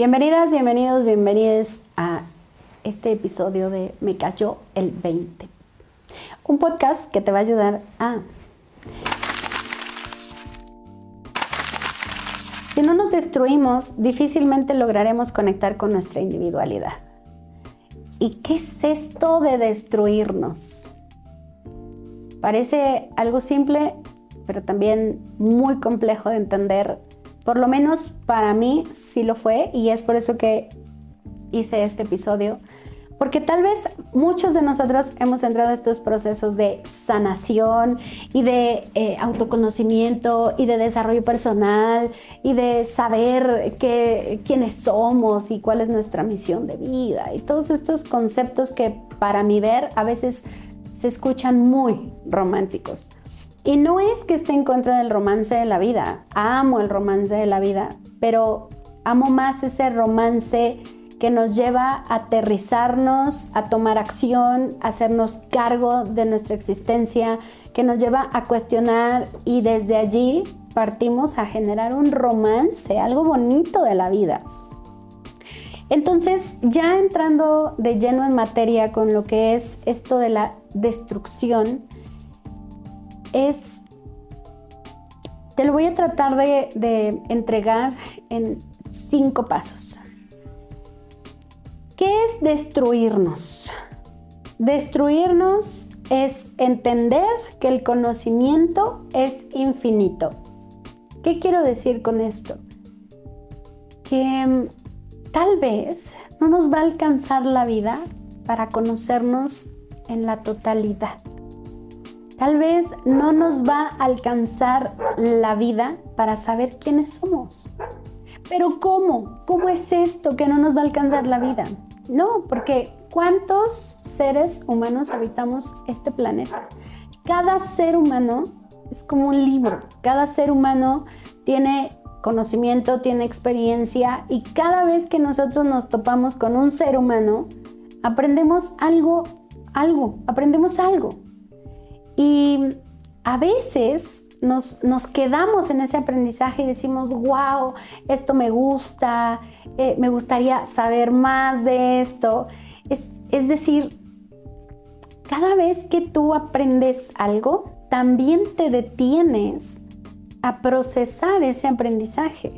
Bienvenidas, bienvenidos, bienvenidas a este episodio de Me cayó el 20. Un podcast que te va a ayudar a... Si no nos destruimos, difícilmente lograremos conectar con nuestra individualidad. ¿Y qué es esto de destruirnos? Parece algo simple, pero también muy complejo de entender. Por lo menos para mí sí lo fue y es por eso que hice este episodio. Porque tal vez muchos de nosotros hemos entrado a estos procesos de sanación y de eh, autoconocimiento y de desarrollo personal y de saber quiénes somos y cuál es nuestra misión de vida y todos estos conceptos que para mi ver a veces se escuchan muy románticos. Y no es que esté en contra del romance de la vida, amo el romance de la vida, pero amo más ese romance que nos lleva a aterrizarnos, a tomar acción, a hacernos cargo de nuestra existencia, que nos lleva a cuestionar y desde allí partimos a generar un romance, algo bonito de la vida. Entonces, ya entrando de lleno en materia con lo que es esto de la destrucción, es, te lo voy a tratar de, de entregar en cinco pasos. ¿Qué es destruirnos? Destruirnos es entender que el conocimiento es infinito. ¿Qué quiero decir con esto? Que mm, tal vez no nos va a alcanzar la vida para conocernos en la totalidad. Tal vez no nos va a alcanzar la vida para saber quiénes somos. Pero ¿cómo? ¿Cómo es esto que no nos va a alcanzar la vida? No, porque ¿cuántos seres humanos habitamos este planeta? Cada ser humano es como un libro. Cada ser humano tiene conocimiento, tiene experiencia y cada vez que nosotros nos topamos con un ser humano, aprendemos algo, algo, aprendemos algo. Y a veces nos, nos, quedamos en ese aprendizaje y decimos, wow, esto me gusta, eh, me gustaría saber más de esto. Es, es decir, cada vez que tú aprendes algo, también te detienes a procesar ese aprendizaje.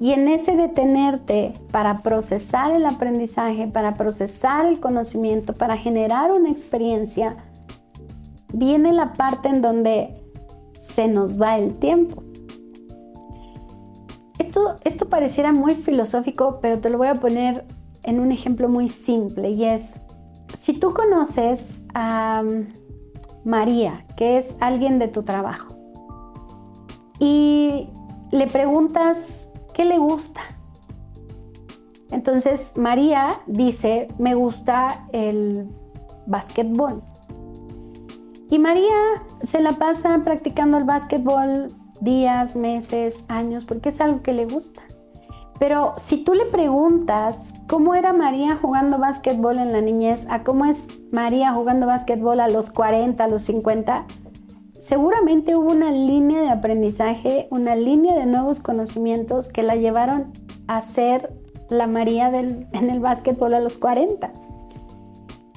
Y en ese detenerte para procesar el aprendizaje, para procesar el conocimiento, para generar una experiencia, viene la parte en donde se nos va el tiempo. Esto, esto pareciera muy filosófico, pero te lo voy a poner en un ejemplo muy simple y es, si tú conoces a um, María, que es alguien de tu trabajo, y le preguntas qué le gusta, entonces María dice, me gusta el básquetbol. Y María se la pasa practicando el básquetbol días, meses, años, porque es algo que le gusta. Pero si tú le preguntas cómo era María jugando básquetbol en la niñez a cómo es María jugando básquetbol a los 40, a los 50, seguramente hubo una línea de aprendizaje, una línea de nuevos conocimientos que la llevaron a ser la María del, en el básquetbol a los 40.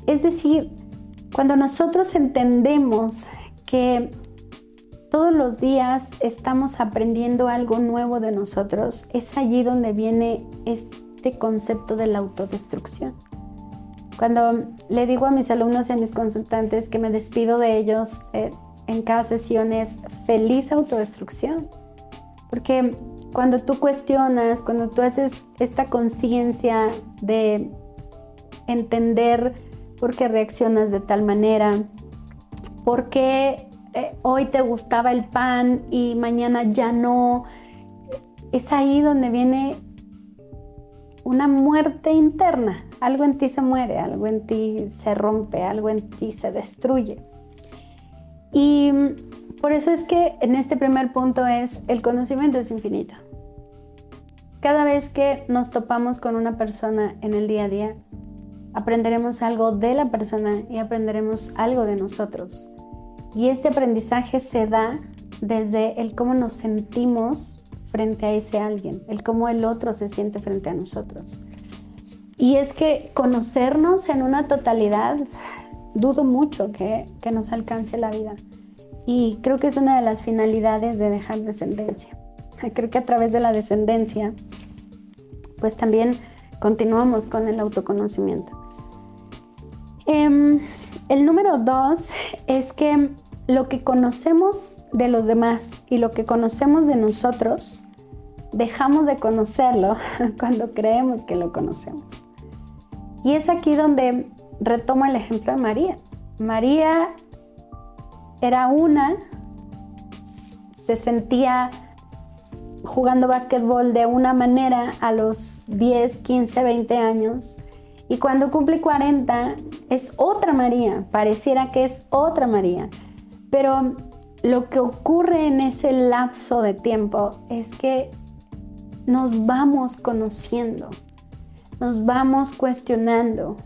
Es decir, cuando nosotros entendemos que todos los días estamos aprendiendo algo nuevo de nosotros, es allí donde viene este concepto de la autodestrucción. Cuando le digo a mis alumnos y a mis consultantes que me despido de ellos eh, en cada sesión es feliz autodestrucción. Porque cuando tú cuestionas, cuando tú haces esta conciencia de entender por qué reaccionas de tal manera, por qué eh, hoy te gustaba el pan y mañana ya no. Es ahí donde viene una muerte interna. Algo en ti se muere, algo en ti se rompe, algo en ti se destruye. Y por eso es que en este primer punto es el conocimiento es infinito. Cada vez que nos topamos con una persona en el día a día, aprenderemos algo de la persona y aprenderemos algo de nosotros. Y este aprendizaje se da desde el cómo nos sentimos frente a ese alguien, el cómo el otro se siente frente a nosotros. Y es que conocernos en una totalidad, dudo mucho que, que nos alcance la vida. Y creo que es una de las finalidades de dejar descendencia. Creo que a través de la descendencia, pues también continuamos con el autoconocimiento. Em, el número dos es que lo que conocemos de los demás y lo que conocemos de nosotros, dejamos de conocerlo cuando creemos que lo conocemos. Y es aquí donde retomo el ejemplo de María. María era una, se sentía jugando básquetbol de una manera a los 10, 15, 20 años. Y cuando cumple 40 es otra María, pareciera que es otra María. Pero lo que ocurre en ese lapso de tiempo es que nos vamos conociendo, nos vamos cuestionando,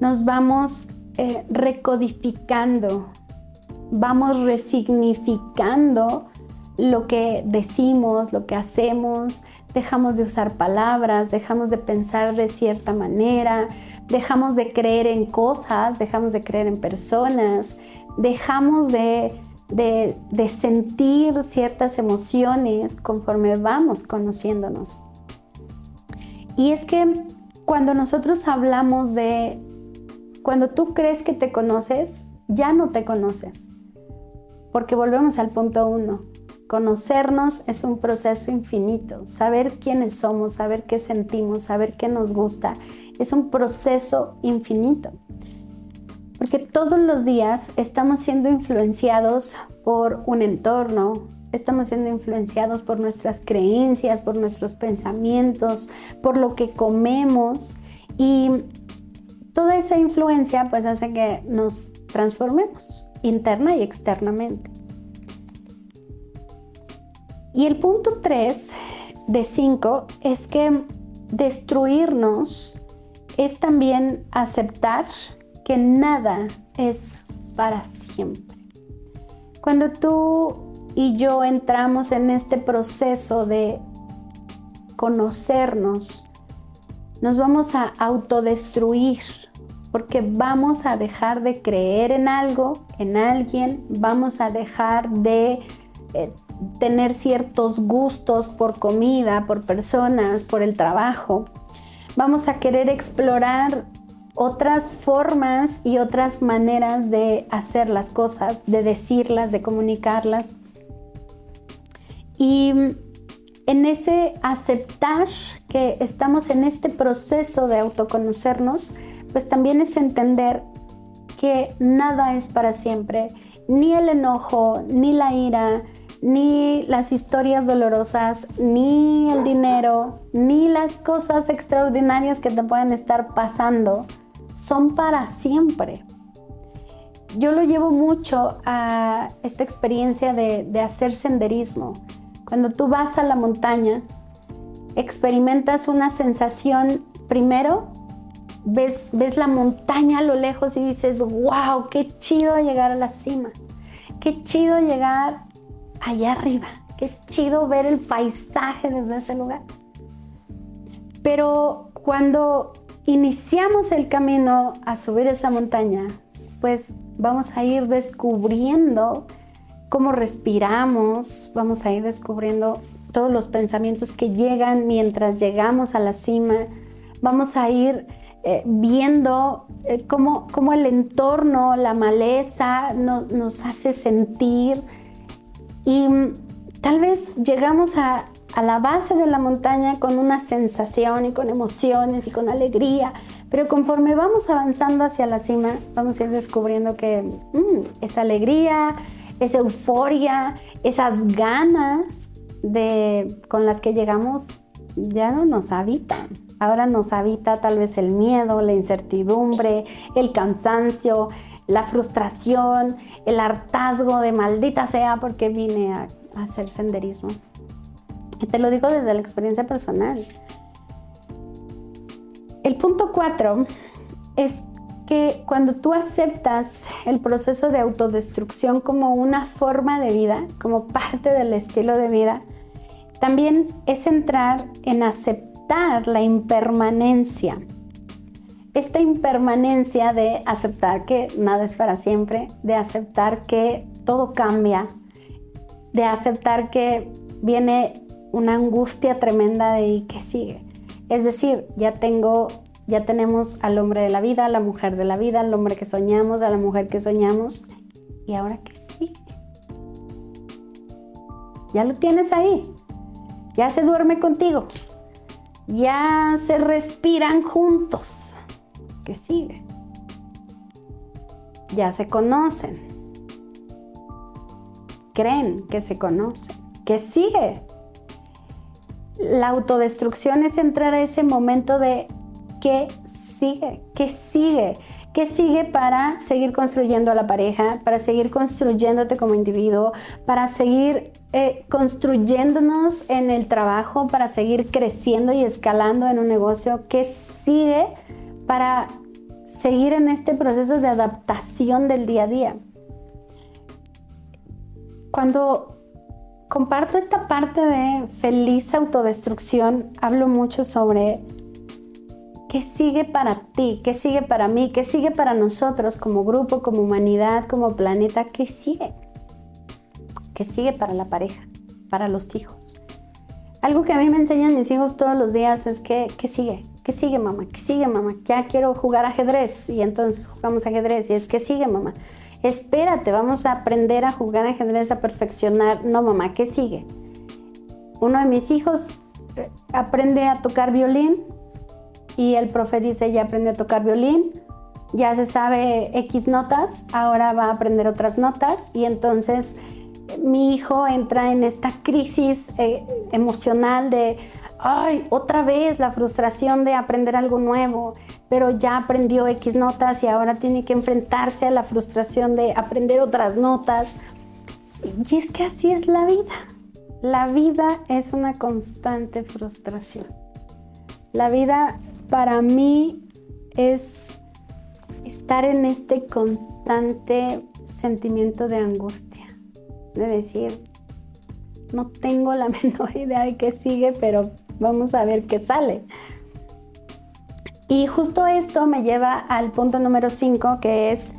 nos vamos eh, recodificando, vamos resignificando lo que decimos, lo que hacemos, dejamos de usar palabras, dejamos de pensar de cierta manera, dejamos de creer en cosas, dejamos de creer en personas, dejamos de, sentir ciertas emociones conforme vamos conociéndonos. Y es que cuando nosotros hablamos de, cuando tú crees que te conoces, ya no te conoces. Porque volvemos al punto uno Conocernos es un proceso infinito. Saber quiénes somos, saber qué sentimos, saber qué nos gusta, es un proceso infinito. Porque todos los días estamos siendo influenciados por un entorno, estamos siendo influenciados por nuestras creencias, por nuestros pensamientos, por lo que comemos y toda esa influencia pues hace que nos transformemos interna y externamente. Y el punto 3 de 5 es que destruirnos es también aceptar que nada es para siempre. Cuando tú y yo entramos en este proceso de conocernos, nos vamos a autodestruir porque vamos a dejar de creer en algo, en alguien, vamos a dejar de eh, tener ciertos gustos por comida, por personas, por el trabajo. Vamos a querer explorar otras formas y otras maneras de hacer las cosas, de decirlas, de comunicarlas. Y en ese aceptar que estamos en este proceso de autoconocernos, pues también es entender que nada es para siempre, ni el enojo, ni la ira, ni las historias dolorosas, ni el dinero, ni las cosas extraordinarias que te pueden estar pasando son para siempre. Yo lo llevo mucho a esta experiencia de, hacer senderismo. Cuando tú vas a la montaña, experimentas una sensación, primero, ves, ves la montaña a lo lejos y dices, wow, qué chido llegar a la cima, qué chido llegar allá arriba. Qué chido ver el paisaje desde ese lugar. Pero cuando iniciamos el camino a subir esa montaña, pues vamos a ir descubriendo cómo respiramos, vamos a ir descubriendo todos los pensamientos que llegan mientras llegamos a la cima, vamos a ir eh, viendo eh, cómo, el entorno, la maleza nos hace sentir y tal vez llegamos a, la base de la montaña con una sensación y con emociones y con alegría, pero conforme vamos avanzando hacia la cima, vamos a ir descubriendo que mm, esa alegría, esa euforia, esas ganas de, con las que llegamos ya no nos habitan. Ahora nos habita tal vez el miedo, la incertidumbre, el cansancio, la frustración, el hartazgo de maldita sea porque vine a, hacer senderismo. Te lo digo desde la experiencia personal. El punto cuatro es que cuando tú aceptas el proceso de autodestrucción como una forma de vida, como parte del estilo de vida, También es entrar en aceptar la impermanencia. Esta impermanencia de aceptar que nada es para siempre, de aceptar que todo cambia, de aceptar que viene una angustia tremenda ¿y qué sigue? Es decir, ya tengo, ya tenemos al hombre de la vida, a la mujer de la vida, al hombre que soñamos, a la mujer que soñamos, ¿y ahora qué sigue? Ya lo tienes ahí, ya se duerme contigo, ya se respiran juntos, ¿qué sigue? Ya se conocen, creen que se conocen, ¿qué sigue? la autodestrucción es entrar a ese momento de qué sigue, qué sigue, qué sigue para seguir construyendo a la pareja, para seguir construyéndote como individuo, para seguir eh, construyéndonos en el trabajo, para seguir creciendo y escalando en un negocio, qué sigue para seguir en este proceso de adaptación del día a día. Cuando comparto esta parte de feliz autodestrucción, hablo mucho sobre qué sigue para ti, qué sigue para mí, qué sigue para nosotros como grupo, como humanidad, como planeta, qué sigue. ¿Qué sigue para la pareja, para los hijos? Algo que a mí me enseñan mis hijos todos los días es que, ¿qué sigue? ¿Qué sigue, mamá? ¿Qué sigue, mamá? Ya quiero jugar ajedrez y entonces jugamos ajedrez y es que sigue, mamá espérate, vamos a aprender a jugar ajedrez, a perfeccionar. No, mamá, ¿qué sigue? Uno de mis hijos eh, aprende a tocar violín y el profe dice, ya aprendió a tocar violín, ya se sabe X notas, ahora va a aprender otras notas y entonces eh, mi hijo entra en esta crisis eh, emocional de, ay, otra vez la frustración de aprender algo nuevo, pero ya aprendió X notas y ahora tiene que enfrentarse a la frustración de aprender otras notas. Y es que así es la vida. La vida es una constante frustración. La vida para mí es estar en este constante sentimiento de angustia, de decir, no tengo la menor idea de qué sigue, pero vamos a ver qué sale. Y justo esto me lleva al punto número 5, que es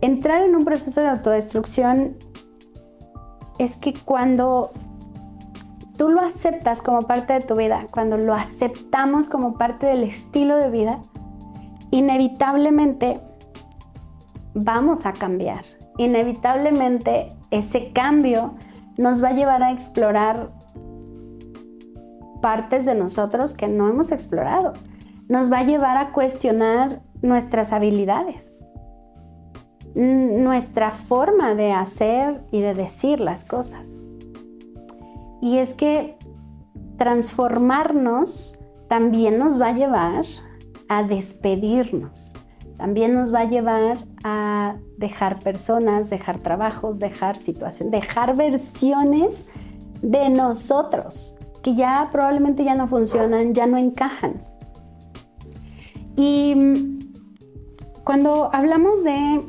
entrar en un proceso de autodestrucción es que cuando tú lo aceptas como parte de tu vida, cuando lo aceptamos como parte del estilo de vida, inevitablemente vamos a cambiar. Inevitablemente ese cambio nos va a llevar a explorar partes de nosotros que no hemos explorado nos va a llevar a cuestionar nuestras habilidades, nuestra forma de hacer y de decir las cosas. Y es que transformarnos también nos va a llevar a despedirnos, también nos va a llevar a dejar personas, dejar trabajos, dejar situaciones, dejar versiones de nosotros que ya probablemente ya no funcionan, ya no encajan. Y mm, cuando hablamos de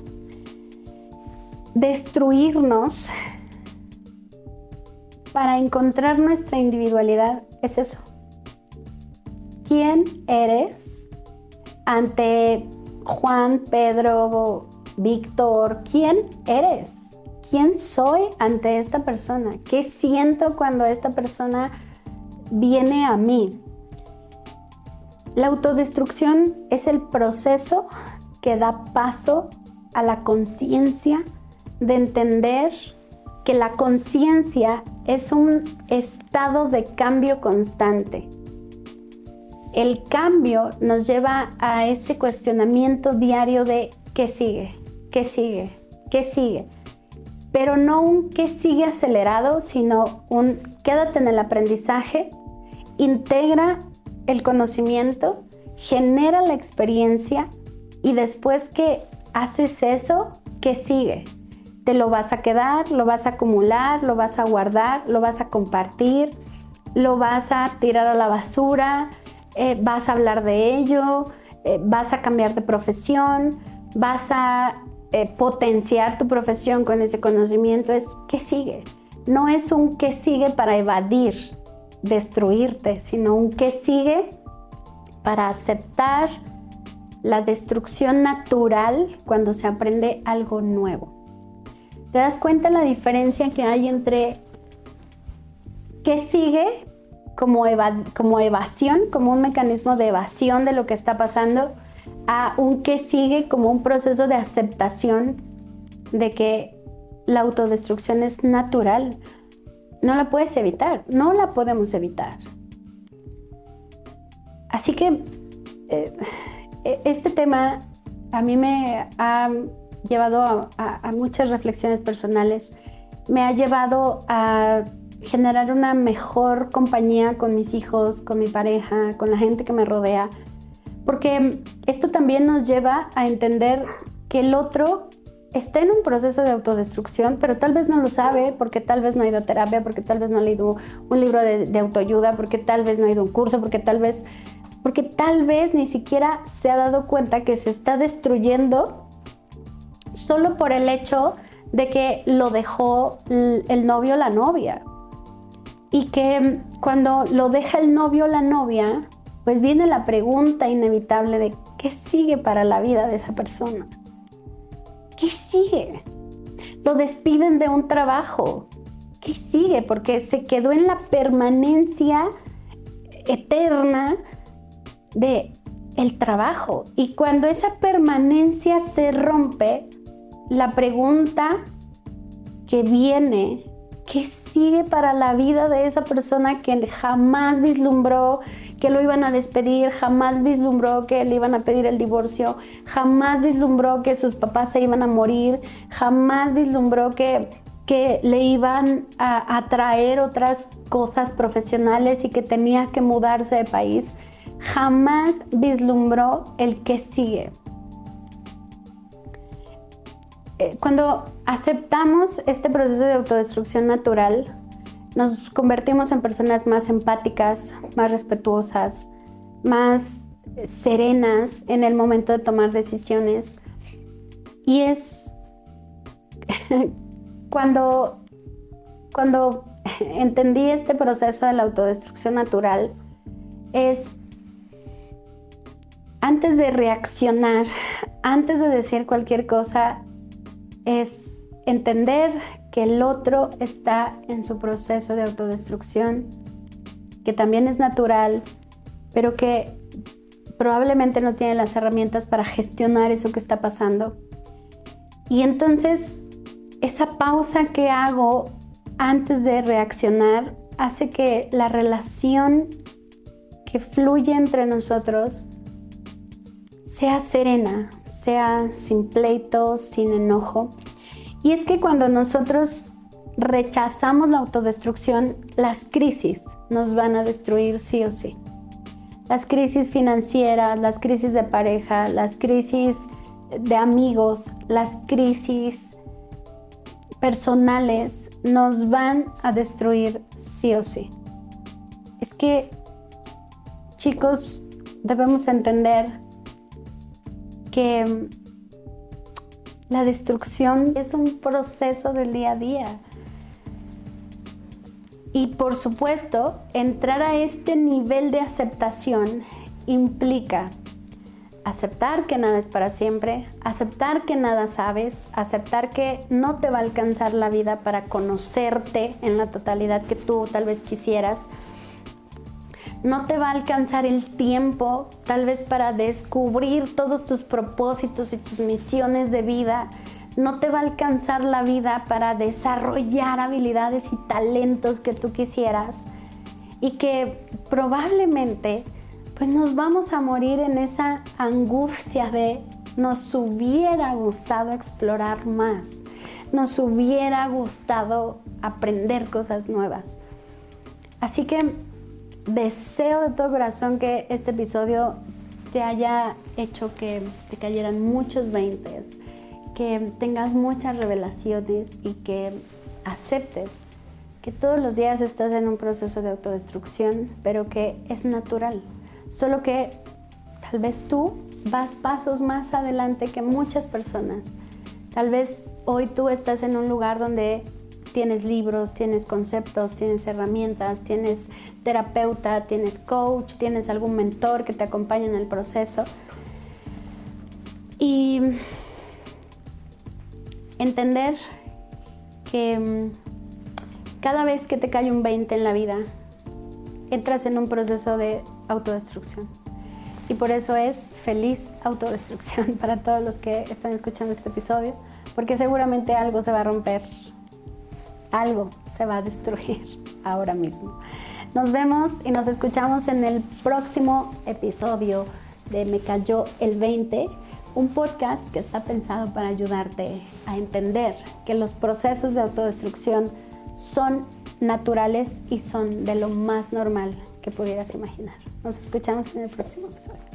destruirnos para encontrar nuestra individualidad, es eso. ¿Quién eres ante Juan, Pedro, Víctor? ¿Quién eres? ¿Quién soy ante esta persona? ¿Qué siento cuando esta persona viene a mí? La autodestrucción es el proceso que da paso a la conciencia de entender que la conciencia es un estado de cambio constante. El cambio nos lleva a este cuestionamiento diario de qué sigue, qué sigue, qué sigue. Pero no un qué sigue acelerado, sino un quédate en el aprendizaje, integra el conocimiento, genera la experiencia y después que haces eso, ¿qué sigue? Te lo vas a quedar, lo vas a acumular, lo vas a guardar, lo vas a compartir, lo vas a tirar a la basura, eh, vas a hablar de ello, eh, vas a cambiar de profesión, vas a eh, potenciar tu profesión con ese conocimiento. Es, ¿qué sigue? no es un que sigue para evadir, destruirte, sino un que sigue para aceptar la destrucción natural cuando se aprende algo nuevo. ¿Te das cuenta la diferencia que hay entre qué sigue como, como evasión, como un mecanismo de evasión de lo que está pasando, a un que sigue como un proceso de aceptación de que la autodestrucción es natural? No la puedes evitar, no la podemos evitar. Así que eh, este tema a mí me ha llevado a, muchas reflexiones personales, me ha llevado a generar una mejor compañía con mis hijos, con mi pareja, con la gente que me rodea, porque esto también nos lleva a entender que el otro está en un proceso de autodestrucción, pero tal vez no lo sabe, porque tal vez no ha ido a terapia, porque tal vez no ha leído un libro de, autoayuda, porque tal vez no ha ido a un curso, porque tal vez porque tal vez ni siquiera se ha dado cuenta que se está destruyendo solo por el hecho de que lo dejó el novio o la novia. Y que cuando lo deja el novio o la novia, pues viene la pregunta inevitable de qué sigue para la vida de esa persona. ¿Qué sigue? Lo despiden de un trabajo. ¿Qué sigue? Porque se quedó en la permanencia eterna de el trabajo. Y cuando esa permanencia se rompe, la pregunta que viene, ¿qué sigue para la vida de esa persona que jamás vislumbró que lo iban a despedir, jamás vislumbró que le iban a pedir el divorcio, jamás vislumbró que sus papás se iban a morir, jamás vislumbró que, que le iban a, a traer otras cosas profesionales y que tenía que mudarse de país? jamás vislumbró el que sigue. Eh, cuando aceptamos este proceso de autodestrucción natural, nos convertimos en personas más empáticas, más respetuosas, más serenas en el momento de tomar decisiones. Y es cuando, cuando entendí este proceso de la autodestrucción natural, es antes de reaccionar, antes de decir cualquier cosa, es entender que el otro está en su proceso de autodestrucción, que también es natural, pero que probablemente no tiene las herramientas para gestionar eso que está pasando. Y entonces esa pausa que hago antes de reaccionar hace que la relación que fluye entre nosotros sea serena, sea sin pleitos, sin enojo. Y es que cuando nosotros rechazamos la autodestrucción, las crisis nos van a destruir sí o sí. Las crisis financieras, las crisis de pareja, las crisis de amigos, las crisis personales nos van a destruir sí o sí. Es que, chicos, debemos entender que la destrucción es un proceso del día a día. Y por supuesto, entrar a este nivel de aceptación implica aceptar que nada es para siempre, aceptar que nada sabes, aceptar que no te va a alcanzar la vida para conocerte en la totalidad que tú tal vez quisieras, no te va a alcanzar el tiempo tal vez para descubrir todos tus propósitos y tus misiones de vida. No te va a alcanzar la vida para desarrollar habilidades y talentos que tú quisieras. Y que probablemente pues nos vamos a morir en esa angustia de nos hubiera gustado explorar más. Nos hubiera gustado aprender cosas nuevas. Así que deseo de todo corazón que este episodio te haya hecho que te cayeran muchos veintes, que tengas muchas revelaciones y que aceptes que todos los días estás en un proceso de autodestrucción, pero que es natural. Solo que tal vez tú vas pasos más adelante que muchas personas. Tal vez hoy tú estás en un lugar donde tienes libros, tienes conceptos, tienes herramientas, tienes terapeuta, tienes coach, tienes algún mentor que te acompañe en el proceso. Y entender que mm, cada vez que te cae un 20 en la vida, entras en un proceso de autodestrucción. Y por eso es feliz autodestrucción para todos los que están escuchando este episodio, porque seguramente algo se va a romper, algo se va a destruir ahora mismo. Nos vemos y nos escuchamos en el próximo episodio de Me cayó el 20, un podcast que está pensado para ayudarte a entender que los procesos de autodestrucción son naturales y son de lo más normal que pudieras imaginar. Nos escuchamos en el próximo episodio.